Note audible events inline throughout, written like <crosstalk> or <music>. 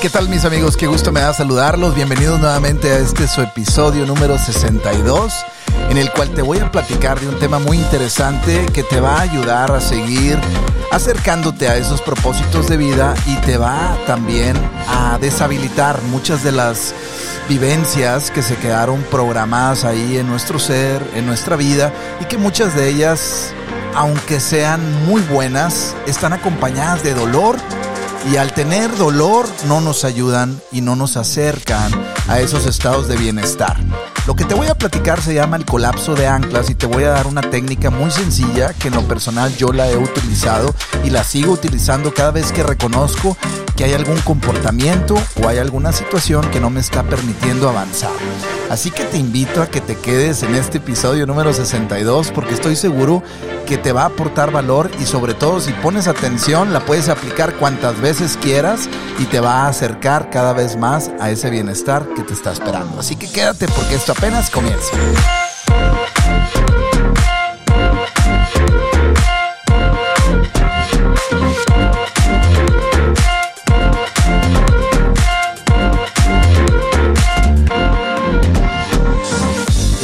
¿qué tal mis amigos? Qué gusto me da saludarlos. Bienvenidos nuevamente a este su episodio número 62, en el cual te voy a platicar de un tema muy interesante que te va a ayudar a seguir acercándote a esos propósitos de vida y te va también a deshabilitar muchas de las vivencias que se quedaron programadas ahí en nuestro ser, en nuestra vida y que muchas de ellas, aunque sean muy buenas, están acompañadas de dolor y al tener dolor no nos ayudan y no nos acercan a esos estados de bienestar. Lo que te voy a platicar se llama el colapso de anclas y te voy a dar una técnica muy sencilla que en lo personal yo la he utilizado y la sigo utilizando cada vez que reconozco que hay algún comportamiento o hay alguna situación que no me está permitiendo avanzar. Así que te invito a que te quedes en este episodio número 62 porque estoy seguro que te va a aportar valor y sobre todo si pones atención la puedes aplicar cuantas veces quieras y te va a acercar cada vez más a ese bienestar que te está esperando. Así que quédate porque esto apenas comienza.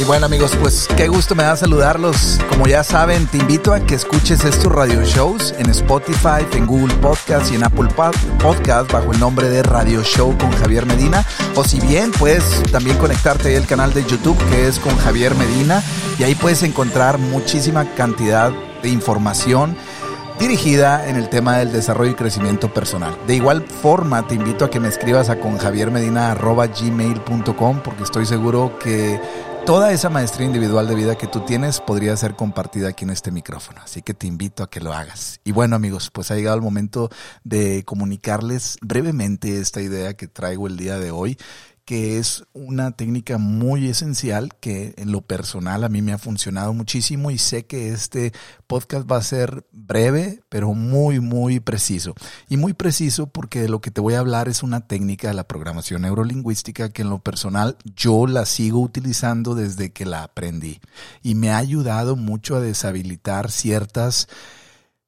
Bueno amigos, pues qué gusto me da saludarlos. Como ya saben, te invito a que escuches estos radio shows en Spotify, en Google Podcast y en Apple Podcast bajo el nombre de Radio Show con Javier Medina. O si bien puedes también conectarte al canal de YouTube que es con Javier Medina y ahí puedes encontrar muchísima cantidad de información dirigida en el tema del desarrollo y crecimiento personal. De igual forma, te invito a que me escribas a conjaviermedina.gmail.com porque estoy seguro que toda esa maestría individual de vida que tú tienes podría ser compartida aquí en este micrófono. Así que te invito a que lo hagas. Y bueno amigos, pues ha llegado el momento de comunicarles brevemente esta idea que traigo el día de hoy que es una técnica muy esencial que en lo personal a mí me ha funcionado muchísimo y sé que este podcast va a ser breve, pero muy, muy preciso. Y muy preciso porque lo que te voy a hablar es una técnica de la programación neurolingüística que en lo personal yo la sigo utilizando desde que la aprendí y me ha ayudado mucho a deshabilitar ciertas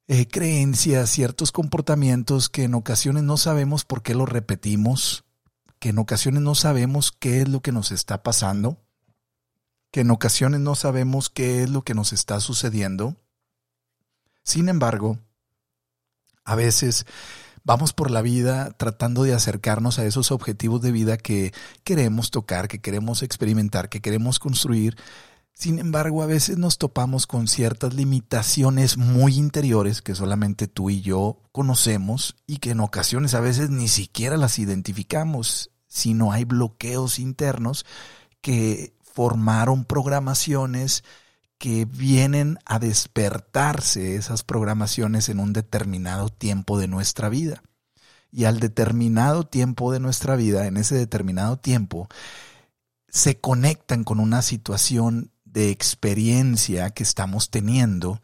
eh, creencias, ciertos comportamientos que en ocasiones no sabemos por qué los repetimos que en ocasiones no sabemos qué es lo que nos está pasando, que en ocasiones no sabemos qué es lo que nos está sucediendo. Sin embargo, a veces vamos por la vida tratando de acercarnos a esos objetivos de vida que queremos tocar, que queremos experimentar, que queremos construir. Sin embargo, a veces nos topamos con ciertas limitaciones muy interiores que solamente tú y yo conocemos y que en ocasiones a veces ni siquiera las identificamos sino hay bloqueos internos que formaron programaciones que vienen a despertarse esas programaciones en un determinado tiempo de nuestra vida. Y al determinado tiempo de nuestra vida, en ese determinado tiempo, se conectan con una situación de experiencia que estamos teniendo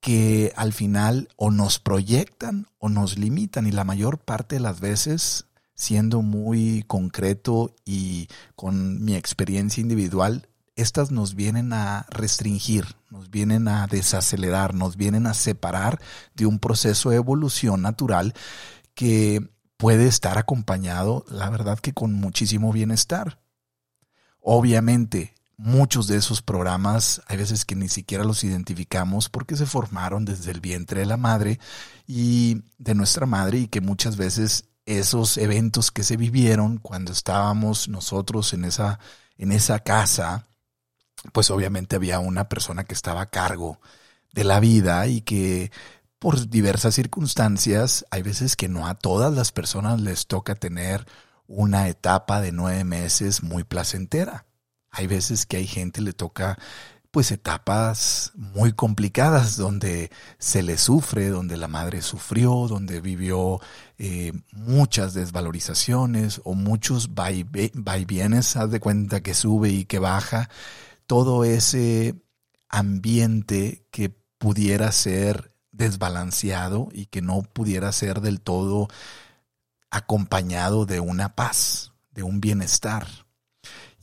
que al final o nos proyectan o nos limitan y la mayor parte de las veces siendo muy concreto y con mi experiencia individual, estas nos vienen a restringir, nos vienen a desacelerar, nos vienen a separar de un proceso de evolución natural que puede estar acompañado, la verdad que con muchísimo bienestar. Obviamente, muchos de esos programas hay veces que ni siquiera los identificamos porque se formaron desde el vientre de la madre y de nuestra madre y que muchas veces esos eventos que se vivieron cuando estábamos nosotros en esa, en esa casa, pues obviamente había una persona que estaba a cargo de la vida y que por diversas circunstancias, hay veces que no a todas las personas les toca tener una etapa de nueve meses muy placentera. Hay veces que hay gente le toca pues etapas muy complicadas donde se le sufre, donde la madre sufrió, donde vivió eh, muchas desvalorizaciones o muchos vaivienes, haz de cuenta que sube y que baja, todo ese ambiente que pudiera ser desbalanceado y que no pudiera ser del todo acompañado de una paz, de un bienestar.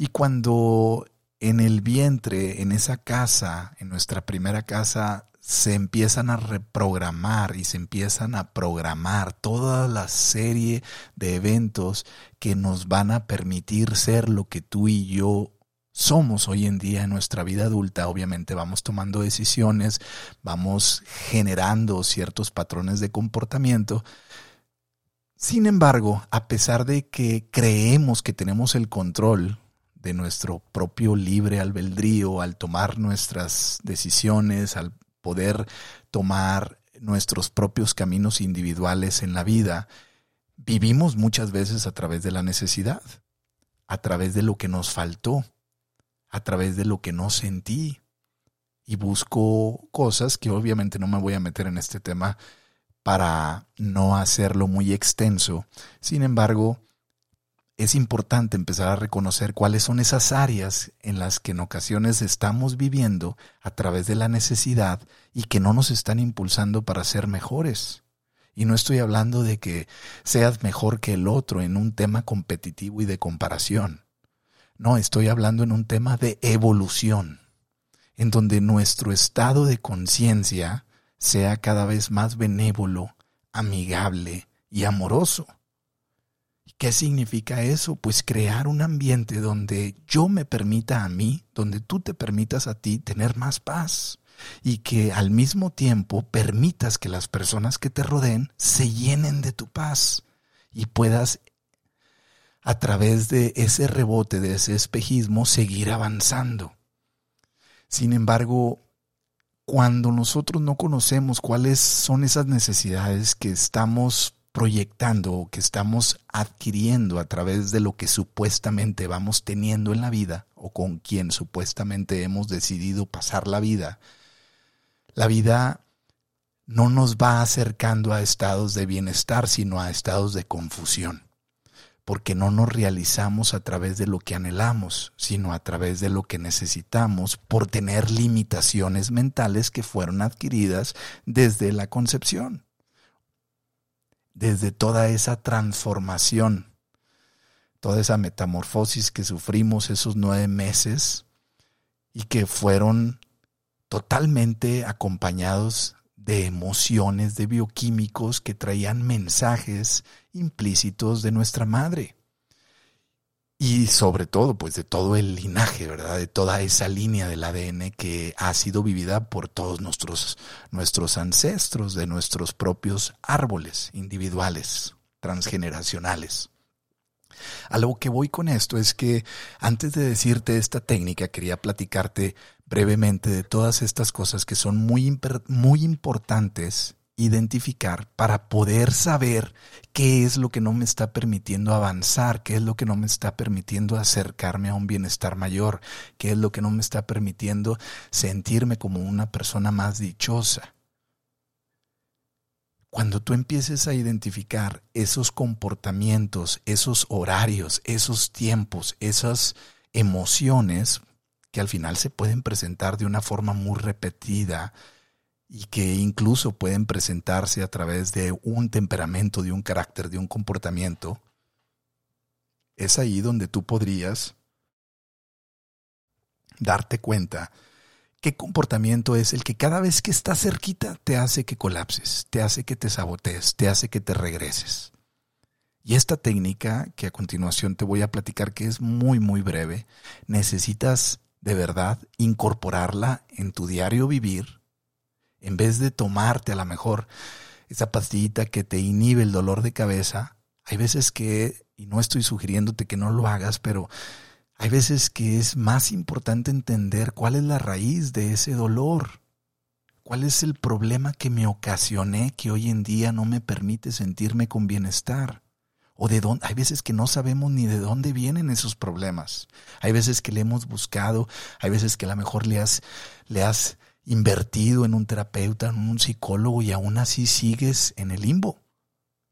Y cuando en el vientre, en esa casa, en nuestra primera casa, se empiezan a reprogramar y se empiezan a programar toda la serie de eventos que nos van a permitir ser lo que tú y yo somos hoy en día en nuestra vida adulta. Obviamente vamos tomando decisiones, vamos generando ciertos patrones de comportamiento. Sin embargo, a pesar de que creemos que tenemos el control de nuestro propio libre albedrío al tomar nuestras decisiones, al poder tomar nuestros propios caminos individuales en la vida, vivimos muchas veces a través de la necesidad, a través de lo que nos faltó, a través de lo que no sentí. Y busco cosas que obviamente no me voy a meter en este tema para no hacerlo muy extenso. Sin embargo, es importante empezar a reconocer cuáles son esas áreas en las que en ocasiones estamos viviendo a través de la necesidad y que no nos están impulsando para ser mejores. Y no estoy hablando de que seas mejor que el otro en un tema competitivo y de comparación. No, estoy hablando en un tema de evolución, en donde nuestro estado de conciencia sea cada vez más benévolo, amigable y amoroso ¿Qué significa eso? Pues crear un ambiente donde yo me permita a mí, donde tú te permitas a ti tener más paz y que al mismo tiempo permitas que las personas que te rodeen se llenen de tu paz y puedas a través de ese rebote, de ese espejismo, seguir avanzando. Sin embargo, cuando nosotros no conocemos cuáles son esas necesidades que estamos proyectando o que estamos adquiriendo a través de lo que supuestamente vamos teniendo en la vida o con quien supuestamente hemos decidido pasar la vida, la vida no nos va acercando a estados de bienestar, sino a estados de confusión, porque no nos realizamos a través de lo que anhelamos, sino a través de lo que necesitamos por tener limitaciones mentales que fueron adquiridas desde la concepción desde toda esa transformación, toda esa metamorfosis que sufrimos esos nueve meses y que fueron totalmente acompañados de emociones, de bioquímicos que traían mensajes implícitos de nuestra madre y sobre todo pues de todo el linaje, ¿verdad? De toda esa línea del ADN que ha sido vivida por todos nuestros nuestros ancestros, de nuestros propios árboles individuales, transgeneracionales. A lo que voy con esto es que antes de decirte esta técnica quería platicarte brevemente de todas estas cosas que son muy, muy importantes identificar para poder saber qué es lo que no me está permitiendo avanzar, qué es lo que no me está permitiendo acercarme a un bienestar mayor, qué es lo que no me está permitiendo sentirme como una persona más dichosa. Cuando tú empieces a identificar esos comportamientos, esos horarios, esos tiempos, esas emociones que al final se pueden presentar de una forma muy repetida, y que incluso pueden presentarse a través de un temperamento, de un carácter, de un comportamiento, es ahí donde tú podrías darte cuenta qué comportamiento es el que cada vez que estás cerquita te hace que colapses, te hace que te sabotees, te hace que te regreses. Y esta técnica, que a continuación te voy a platicar que es muy, muy breve, necesitas de verdad incorporarla en tu diario vivir en vez de tomarte a lo mejor esa pastillita que te inhibe el dolor de cabeza, hay veces que, y no estoy sugiriéndote que no lo hagas, pero hay veces que es más importante entender cuál es la raíz de ese dolor. ¿Cuál es el problema que me ocasioné que hoy en día no me permite sentirme con bienestar? O de dónde, hay veces que no sabemos ni de dónde vienen esos problemas. Hay veces que le hemos buscado, hay veces que a lo mejor le has, le has invertido en un terapeuta, en un psicólogo y aún así sigues en el limbo.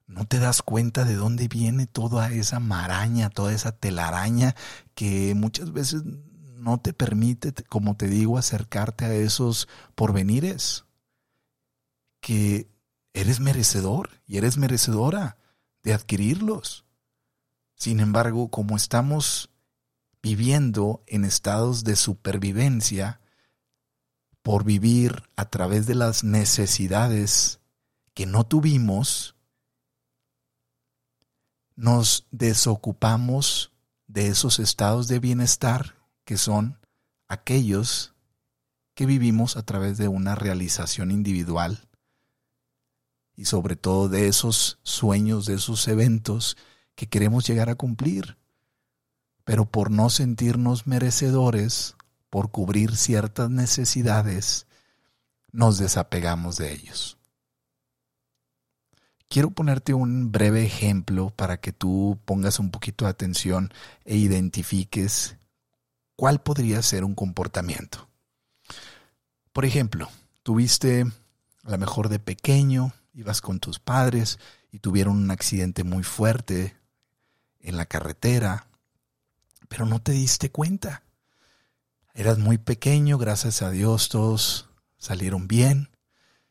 No te das cuenta de dónde viene toda esa maraña, toda esa telaraña que muchas veces no te permite, como te digo, acercarte a esos porvenires. Que eres merecedor y eres merecedora de adquirirlos. Sin embargo, como estamos viviendo en estados de supervivencia por vivir a través de las necesidades que no tuvimos, nos desocupamos de esos estados de bienestar que son aquellos que vivimos a través de una realización individual y sobre todo de esos sueños, de esos eventos que queremos llegar a cumplir, pero por no sentirnos merecedores, por cubrir ciertas necesidades, nos desapegamos de ellos. Quiero ponerte un breve ejemplo para que tú pongas un poquito de atención e identifiques cuál podría ser un comportamiento. Por ejemplo, tuviste a lo mejor de pequeño, ibas con tus padres y tuvieron un accidente muy fuerte en la carretera, pero no te diste cuenta. Eras muy pequeño, gracias a Dios todos salieron bien.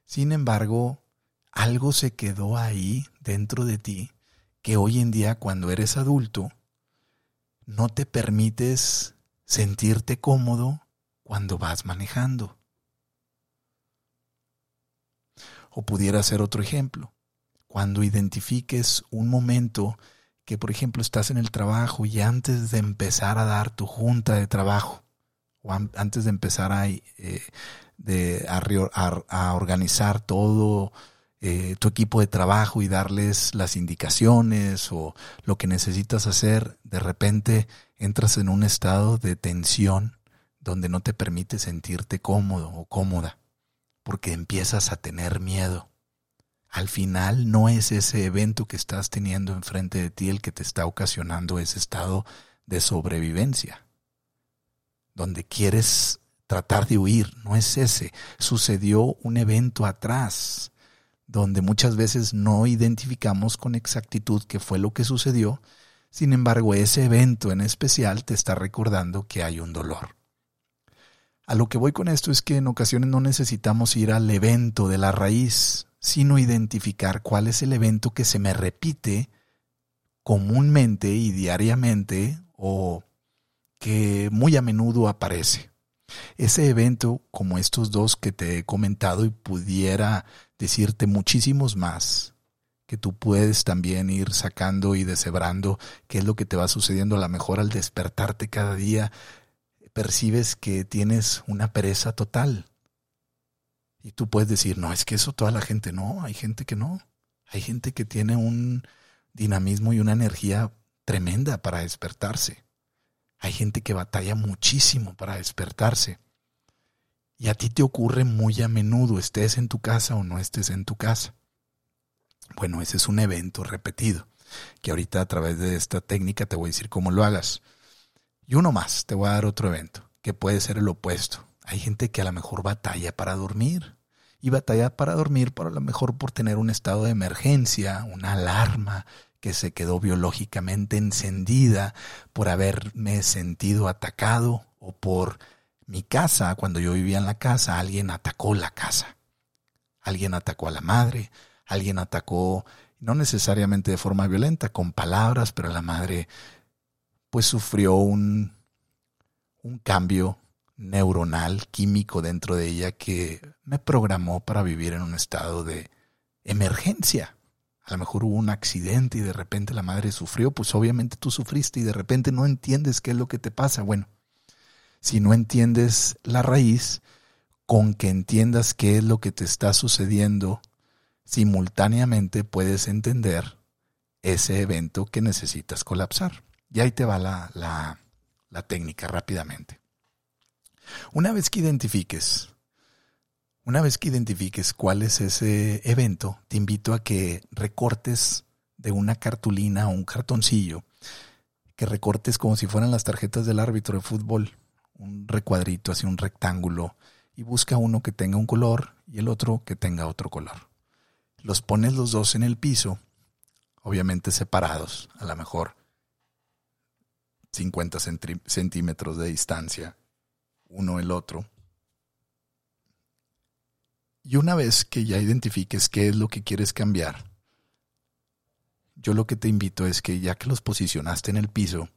Sin embargo, algo se quedó ahí dentro de ti que hoy en día cuando eres adulto no te permites sentirte cómodo cuando vas manejando. O pudiera ser otro ejemplo. Cuando identifiques un momento que, por ejemplo, estás en el trabajo y antes de empezar a dar tu junta de trabajo, o antes de empezar a, eh, a, organizar todo eh, tu equipo de trabajo y darles las indicaciones o lo que necesitas hacer, de repente entras en un estado de tensión donde no te permite sentirte cómodo o cómoda porque empiezas a tener miedo. Al final no es ese evento que estás teniendo enfrente de ti el que te está ocasionando ese estado de sobrevivencia, donde quieres tratar de huir, no es ese. Sucedió un evento atrás, donde muchas veces no identificamos con exactitud qué fue lo que sucedió, sin embargo ese evento en especial te está recordando que hay un dolor. A lo que voy con esto es que en ocasiones no necesitamos ir al evento de la raíz, sino identificar cuál es el evento que se me repite comúnmente y diariamente o que muy a menudo aparece. Ese evento, como estos dos que te he comentado y pudiera decirte muchísimos más, que tú puedes también ir sacando y deshebrando qué es lo que te va sucediendo a lo mejor al despertarte cada día, percibes que tienes una pereza total. Y tú puedes decir, no, es que eso toda la gente no, hay gente que no. Hay gente que tiene un dinamismo y una energía tremenda para despertarse. Hay gente que batalla muchísimo para despertarse. Y a ti te ocurre muy a menudo, estés en tu casa o no estés en tu casa. Bueno, ese es un evento repetido, que ahorita a través de esta técnica te voy a decir cómo lo hagas. Y uno más, te voy a dar otro evento, que puede ser el opuesto. Hay gente que a lo mejor batalla para dormir. Y batalla para dormir, por a lo mejor por tener un estado de emergencia, una alarma que se quedó biológicamente encendida, por haberme sentido atacado o por mi casa, cuando yo vivía en la casa, alguien atacó la casa. Alguien atacó a la madre, alguien atacó, no necesariamente de forma violenta, con palabras, pero la madre pues sufrió un, un cambio neuronal, químico dentro de ella que me programó para vivir en un estado de emergencia. A lo mejor hubo un accidente y de repente la madre sufrió, pues obviamente tú sufriste y de repente no entiendes qué es lo que te pasa. Bueno, si no entiendes la raíz, con que entiendas qué es lo que te está sucediendo, simultáneamente puedes entender ese evento que necesitas colapsar. Y ahí te va la, la, técnica rápidamente. Una vez que identifiques, una vez que identifiques cuál es ese evento, te invito a que recortes de una cartulina o un cartoncillo, que recortes como si fueran las tarjetas del árbitro de fútbol, un recuadrito, así un rectángulo, y busca uno que tenga un color y el otro que tenga otro color. Los pones los dos en el piso, obviamente separados, a lo mejor 50 centímetros de distancia uno el otro. Y una vez que ya identifiques qué es lo que quieres cambiar, yo lo que te invito es que ya que los posicionaste en el piso,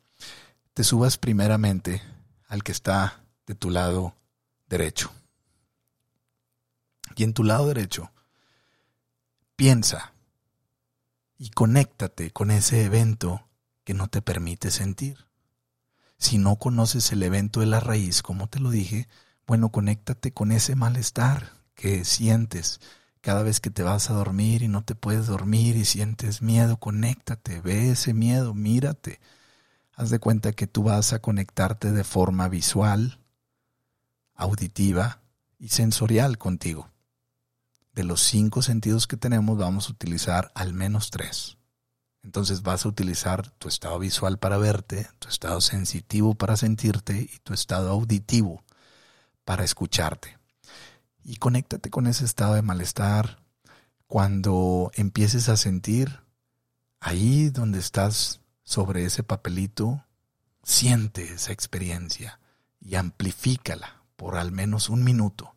te subas primeramente al que está de tu lado derecho. Y en tu lado derecho, piensa y conéctate con ese evento que no te permite sentir. Si no conoces el evento de la raíz, como te lo dije, bueno, conéctate con ese malestar que sientes cada vez que te vas a dormir y no te puedes dormir y sientes miedo, conéctate, ve ese miedo, mírate. Haz de cuenta que tú vas a conectarte de forma visual, auditiva y sensorial contigo. De los cinco sentidos que tenemos vamos a utilizar al menos tres. Entonces vas a utilizar tu estado visual para verte, tu estado sensitivo para sentirte y tu estado auditivo para escucharte. Y conéctate con ese estado de malestar cuando empieces a sentir ahí donde estás sobre ese papelito, siente esa experiencia y amplifícala por al menos un minuto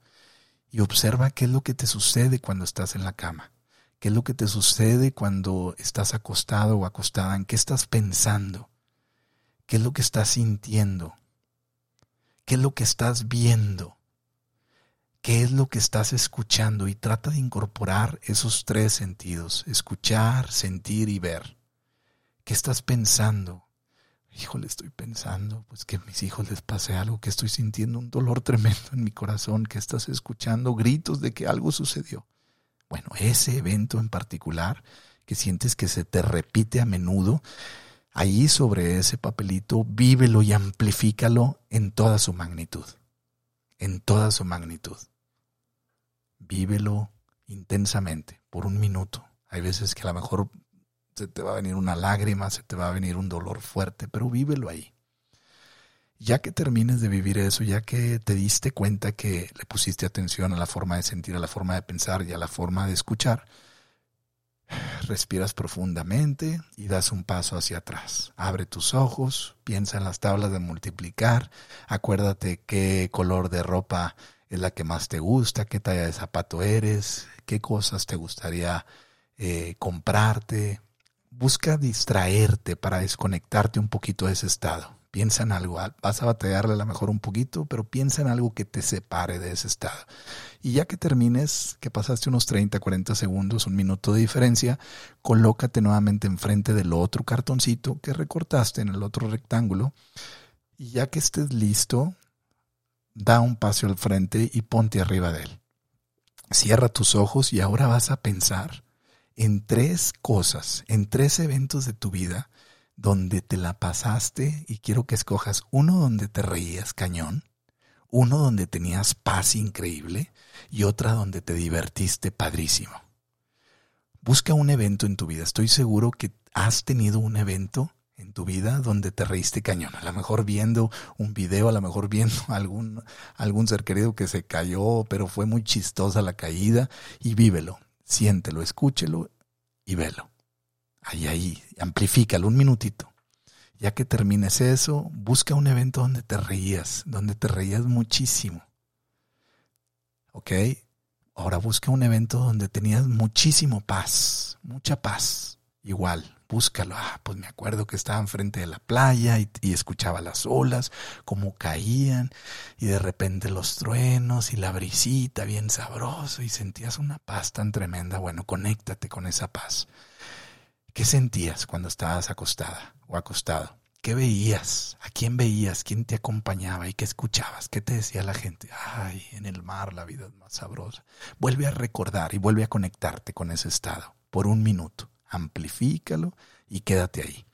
y observa qué es lo que te sucede cuando estás en la cama. ¿Qué es lo que te sucede cuando estás acostado o acostada? ¿En qué estás pensando? ¿Qué es lo que estás sintiendo? ¿Qué es lo que estás viendo? ¿Qué es lo que estás escuchando? Y trata de incorporar esos tres sentidos, escuchar, sentir y ver. ¿Qué estás pensando? Híjole, estoy pensando, pues que a mis hijos les pase algo, que estoy sintiendo un dolor tremendo en mi corazón, que estás escuchando gritos de que algo sucedió. Bueno, ese evento en particular que sientes que se te repite a menudo, ahí sobre ese papelito, vívelo y amplifícalo en toda su magnitud. En toda su magnitud. Vívelo intensamente, por un minuto. Hay veces que a lo mejor se te va a venir una lágrima, se te va a venir un dolor fuerte, pero vívelo ahí. Ya que termines de vivir eso, ya que te diste cuenta que le pusiste atención a la forma de sentir, a la forma de pensar y a la forma de escuchar, respiras profundamente y das un paso hacia atrás. Abre tus ojos, piensa en las tablas de multiplicar, acuérdate qué color de ropa es la que más te gusta, qué talla de zapato eres, qué cosas te gustaría eh, comprarte. Busca distraerte para desconectarte un poquito de ese estado. Piensa en algo, vas a batallarle a lo mejor un poquito, pero piensa en algo que te separe de ese estado. Y ya que termines, que pasaste unos 30, 40 segundos, un minuto de diferencia, colócate nuevamente enfrente del otro cartoncito que recortaste en el otro rectángulo. Y ya que estés listo, da un paso al frente y ponte arriba de él. Cierra tus ojos y ahora vas a pensar en tres cosas, en tres eventos de tu vida donde te la pasaste y quiero que escojas uno donde te reías cañón, uno donde tenías paz increíble y otra donde te divertiste padrísimo. Busca un evento en tu vida. Estoy seguro que has tenido un evento en tu vida donde te reíste cañón. A lo mejor viendo un video, a lo mejor viendo <laughs> algún, algún ser querido que se cayó, pero fue muy chistosa la caída y vívelo, siéntelo, escúchelo y velo ahí, ahí, amplifícalo un minutito. Ya que termines eso, busca un evento donde te reías, donde te reías muchísimo. ¿Ok? Ahora busca un evento donde tenías muchísimo paz, mucha paz. Igual, búscalo. Ah, pues me acuerdo que estaba enfrente de la playa y, y, escuchaba las olas, cómo caían, y de repente los truenos y la brisita bien sabroso, y sentías una paz tan tremenda. Bueno, conéctate con esa paz. ¿Qué sentías cuando estabas acostada o acostado? ¿Qué veías? ¿A quién veías? ¿Quién te acompañaba? ¿Y qué escuchabas? ¿Qué te decía la gente? Ay, en el mar la vida es más sabrosa. Vuelve a recordar y vuelve a conectarte con ese estado por un minuto. Amplifícalo y quédate ahí.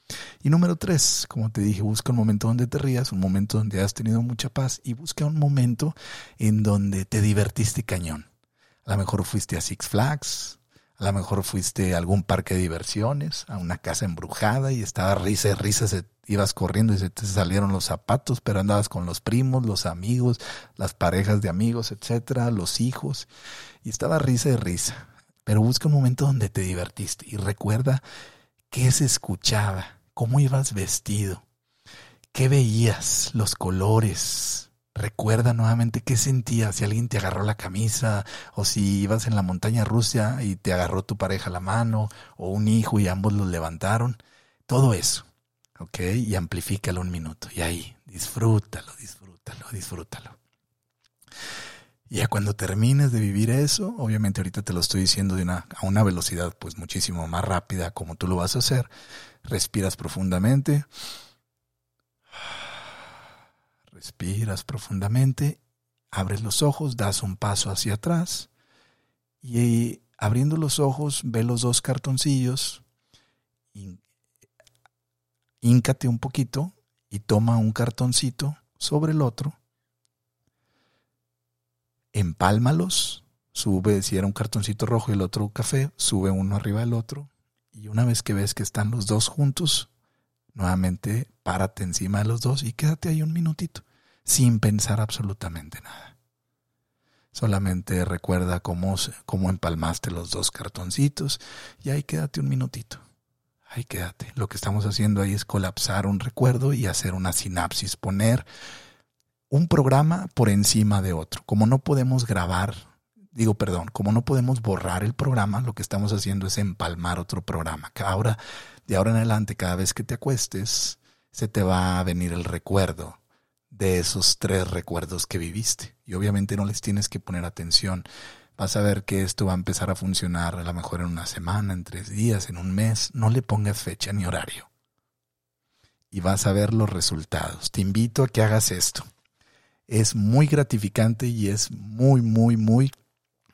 Y número tres, como te dije, busca un momento donde te rías, un momento donde has tenido mucha paz y busca un momento en donde te divertiste cañón. A lo mejor fuiste a Six Flags, a lo mejor fuiste a algún parque de diversiones, a una casa embrujada y estaba risa y risa, se, ibas corriendo y se te salieron los zapatos, pero andabas con los primos, los amigos, las parejas de amigos, etcétera, los hijos, y estaba risa y risa. Pero busca un momento donde te divertiste y recuerda qué se escuchaba, cómo ibas vestido, qué veías, los colores, Recuerda nuevamente qué sentías si alguien te agarró la camisa o si ibas en la montaña rusa y te agarró tu pareja la mano o un hijo y ambos los levantaron. Todo eso. ¿ok? Y amplifícalo un minuto. Y ahí, disfrútalo, disfrútalo, disfrútalo. Y ya cuando termines de vivir eso, obviamente ahorita te lo estoy diciendo de una, a una velocidad pues muchísimo más rápida como tú lo vas a hacer. Respiras profundamente. Respiras profundamente, abres los ojos, das un paso hacia atrás y abriendo los ojos ve los dos cartoncillos, híncate un poquito y toma un cartoncito sobre el otro, empálmalos, sube, si era un cartoncito rojo y el otro café, sube uno arriba del otro, y una vez que ves que están los dos juntos, nuevamente párate encima de los dos y quédate ahí un minutito, sin pensar absolutamente nada. Solamente recuerda cómo, cómo empalmaste los dos cartoncitos y ahí quédate un minutito. Ahí quédate. Lo que estamos haciendo ahí es colapsar un recuerdo y hacer una sinapsis, poner un programa por encima de otro. Como no podemos grabar, digo, perdón, como no podemos borrar el programa, lo que estamos haciendo es empalmar otro programa. Ahora, de ahora en adelante, cada vez que te acuestes, se te va a venir el recuerdo de esos tres recuerdos que viviste. Y obviamente no les tienes que poner atención vas a ver que esto va a empezar a funcionar a lo mejor en una semana, en tres días, en un mes. No le pongas fecha ni horario. Y vas a ver los resultados. Te invito a que hagas esto. Es muy gratificante y es muy, muy, muy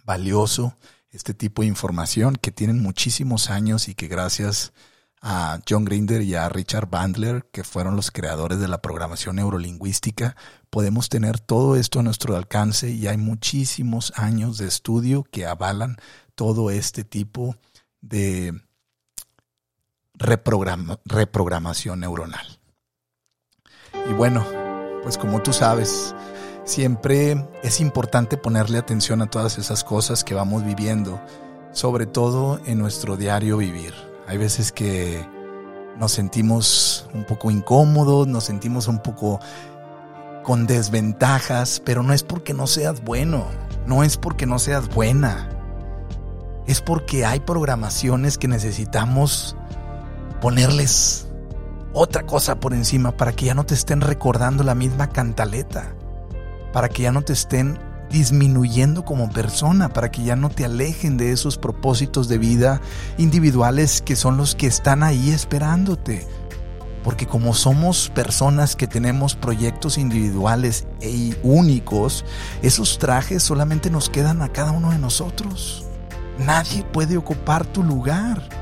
valioso este tipo de información que tienen muchísimos años y que gracias a John Grinder y a Richard Bandler, que fueron los creadores de la programación neurolingüística, podemos tener todo esto a nuestro alcance y hay muchísimos años de estudio que avalan todo este tipo de reprogramación neuronal. Y bueno, pues como tú sabes, siempre es importante ponerle atención a todas esas cosas que vamos viviendo, sobre todo en nuestro diario vivir. Hay veces que nos sentimos un poco incómodos, nos sentimos un poco con desventajas, pero no es porque no seas bueno, no es porque no seas buena. Es porque hay programaciones que necesitamos ponerles otra cosa por encima para que ya no te estén recordando la misma cantaleta, para que ya no te estén disminuyendo como persona para que ya no te alejen de esos propósitos de vida individuales que son los que están ahí esperándote. Porque como somos personas que tenemos proyectos individuales e únicos, esos trajes solamente nos quedan a cada uno de nosotros. Nadie puede ocupar tu lugar.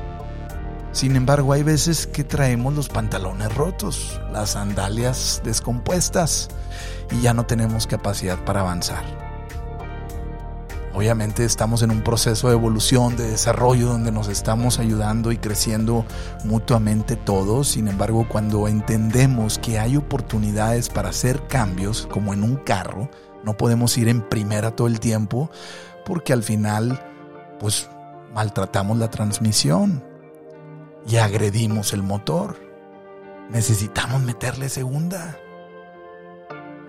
Sin embargo, hay veces que traemos los pantalones rotos, las sandalias descompuestas y ya no tenemos capacidad para avanzar. Obviamente estamos en un proceso de evolución, de desarrollo, donde nos estamos ayudando y creciendo mutuamente todos. Sin embargo, cuando entendemos que hay oportunidades para hacer cambios, como en un carro, no podemos ir en primera todo el tiempo, porque al final, pues, maltratamos la transmisión y agredimos el motor. Necesitamos meterle segunda.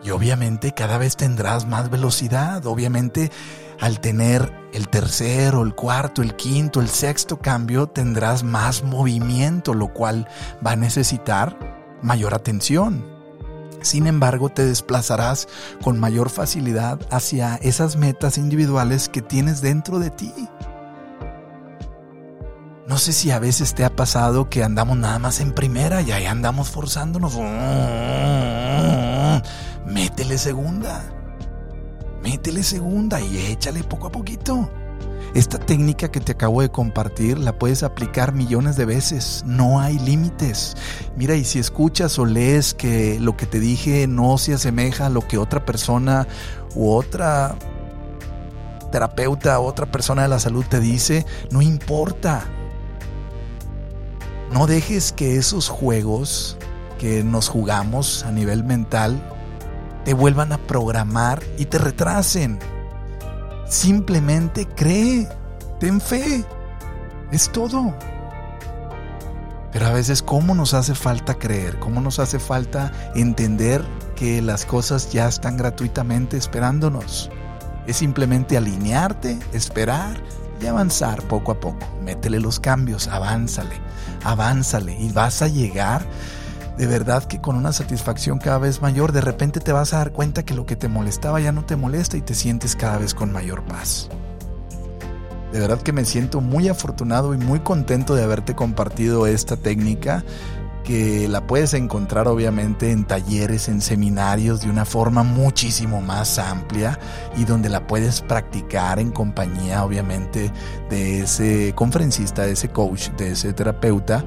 Y obviamente cada vez tendrás más velocidad. Obviamente al tener el tercero, el cuarto, el quinto, el sexto cambio, tendrás más movimiento, lo cual va a necesitar mayor atención. Sin embargo, te desplazarás con mayor facilidad hacia esas metas individuales que tienes dentro de ti. No sé si a veces te ha pasado que andamos nada más en primera y ahí andamos forzándonos. Métele segunda métele segunda y échale poco a poquito. Esta técnica que te acabo de compartir la puedes aplicar millones de veces, no hay límites. Mira, y si escuchas o lees que lo que te dije no se asemeja a lo que otra persona u otra terapeuta, otra persona de la salud te dice, no importa. No dejes que esos juegos que nos jugamos a nivel mental te vuelvan a programar y te retrasen. Simplemente cree, ten fe. Es todo. Pero a veces, ¿cómo nos hace falta creer? ¿Cómo nos hace falta entender que las cosas ya están gratuitamente esperándonos? Es simplemente alinearte, esperar y avanzar poco a poco. Métele los cambios, avánzale, avánzale y vas a llegar de verdad que con una satisfacción cada vez mayor, de repente te vas a dar cuenta que lo que te molestaba ya no te molesta y te sientes cada vez con mayor paz. De verdad que me siento muy afortunado y muy contento de haberte compartido esta técnica que la puedes encontrar obviamente en talleres, en seminarios de una forma muchísimo más amplia y donde la puedes practicar en compañía obviamente de ese conferencista, de ese coach, de ese terapeuta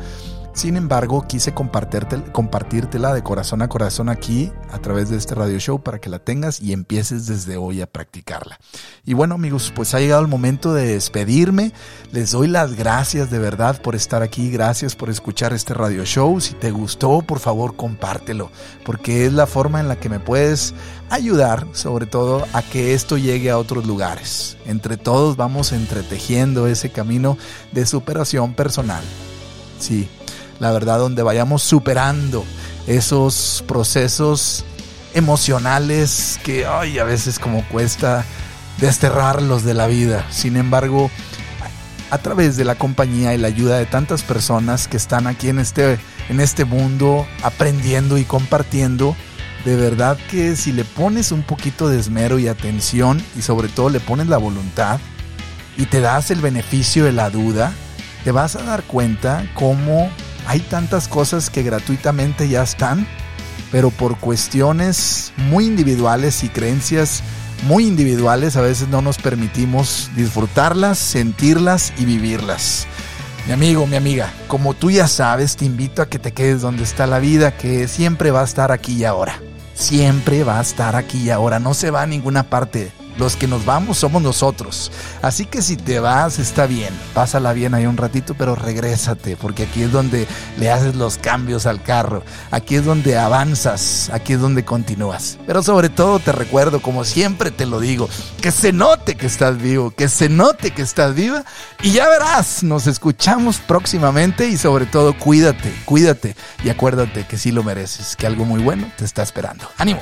sin embargo, quise compartírtela de corazón a corazón aquí a través de este radio show para que la tengas y empieces desde hoy a practicarla. Y bueno amigos, pues ha llegado el momento de despedirme. Les doy las gracias de verdad por estar aquí. Gracias por escuchar este radio show. Si te gustó, por favor compártelo, porque es la forma en la que me puedes ayudar sobre todo a que esto llegue a otros lugares. Entre todos vamos entretejiendo ese camino de superación personal. Sí, la verdad, donde vayamos superando esos procesos emocionales que ay, a veces como cuesta desterrarlos de la vida. Sin embargo, a través de la compañía y la ayuda de tantas personas que están aquí en este, en este mundo aprendiendo y compartiendo, de verdad que si le pones un poquito de esmero y atención y sobre todo le pones la voluntad y te das el beneficio de la duda, te vas a dar cuenta cómo hay tantas cosas que gratuitamente ya están, pero por cuestiones muy individuales y creencias muy individuales a veces no nos permitimos disfrutarlas, sentirlas y vivirlas. Mi amigo, mi amiga, como tú ya sabes, te invito a que te quedes donde está la vida, que siempre va a estar aquí y ahora. Siempre va a estar aquí y ahora, no se va a ninguna parte. Los que nos vamos somos nosotros. Así que si te vas, está bien. Pásala bien ahí un ratito, pero regrésate, porque aquí es donde le haces los cambios al carro. Aquí es donde avanzas. Aquí es donde continúas. Pero sobre todo te recuerdo, como siempre te lo digo, que se note que estás vivo, que se note que estás viva. Y ya verás, nos escuchamos próximamente y sobre todo cuídate, cuídate. Y acuérdate que sí lo mereces, que algo muy bueno te está esperando. ¡Ánimo!